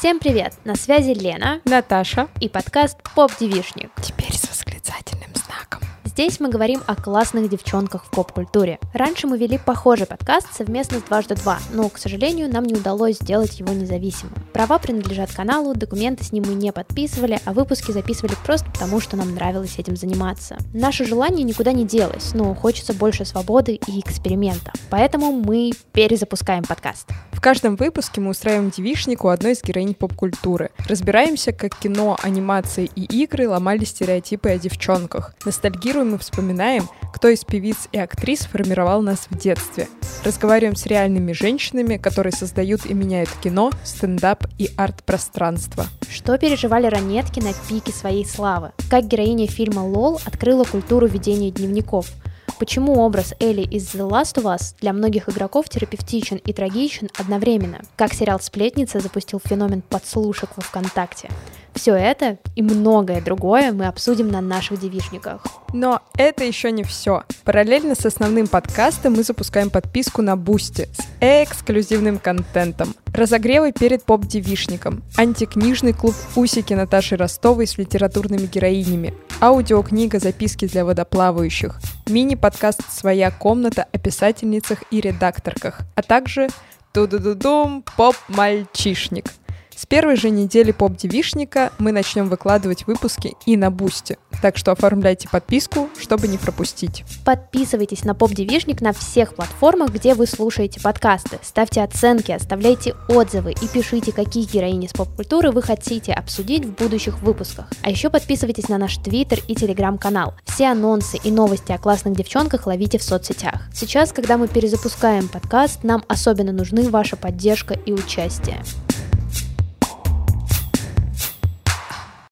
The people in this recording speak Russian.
Всем привет! На связи Лена Наташа. и подкаст «Поп-девишник». Теперь с восклицательным знаком. Здесь мы говорим о классных девчонках в поп-культуре. Раньше мы вели похожий подкаст совместно с «Дважды два», но, к сожалению, нам не удалось сделать его независимым. Права принадлежат каналу, документы с ним мы не подписывали, а выпуски записывали просто потому, что нам нравилось этим заниматься. Наше желание никуда не делось, но хочется больше свободы и эксперимента. Поэтому мы перезапускаем подкаст. В каждом выпуске мы устраиваем девишник у одной из героинь поп-культуры. Разбираемся, как кино, анимация и игры ломали стереотипы о девчонках. Ностальгируем и вспоминаем, кто из певиц и актрис формировал нас в детстве. Разговариваем с реальными женщинами, которые создают и меняют кино, стендап и арт-пространство. Что переживали ранетки на пике своей славы? Как героиня фильма «Лол» открыла культуру ведения дневников? Почему образ Элли из The Last of Us для многих игроков терапевтичен и трагичен одновременно? Как сериал «Сплетница» запустил феномен подслушек во ВКонтакте? Все это и многое другое мы обсудим на наших девичниках. Но это еще не все. Параллельно с основным подкастом мы запускаем подписку на Boosty с эксклюзивным контентом. Разогревы перед поп-девичником, антикнижный клуб «Усики» Наташи Ростовой с литературными героинями, аудиокнига «Записки для водоплавающих», мини-подкаст «Своя комната» о писательницах и редакторках, а также ту-ду-ду-дум поп-мальчишник. С первой же недели поп-девичника мы начнем выкладывать выпуски и на Бусти, так что оформляйте подписку, чтобы не пропустить. Подписывайтесь на поп-девичник на всех платформах, где вы слушаете подкасты. Ставьте оценки, оставляйте отзывы и пишите, какие героини с поп-культуры вы хотите обсудить в будущих выпусках. А еще подписывайтесь на наш твиттер и телеграм-канал. Все анонсы и новости о классных девчонках ловите в соцсетях. Сейчас, когда мы перезапускаем подкаст, нам особенно нужны ваша поддержка и участие.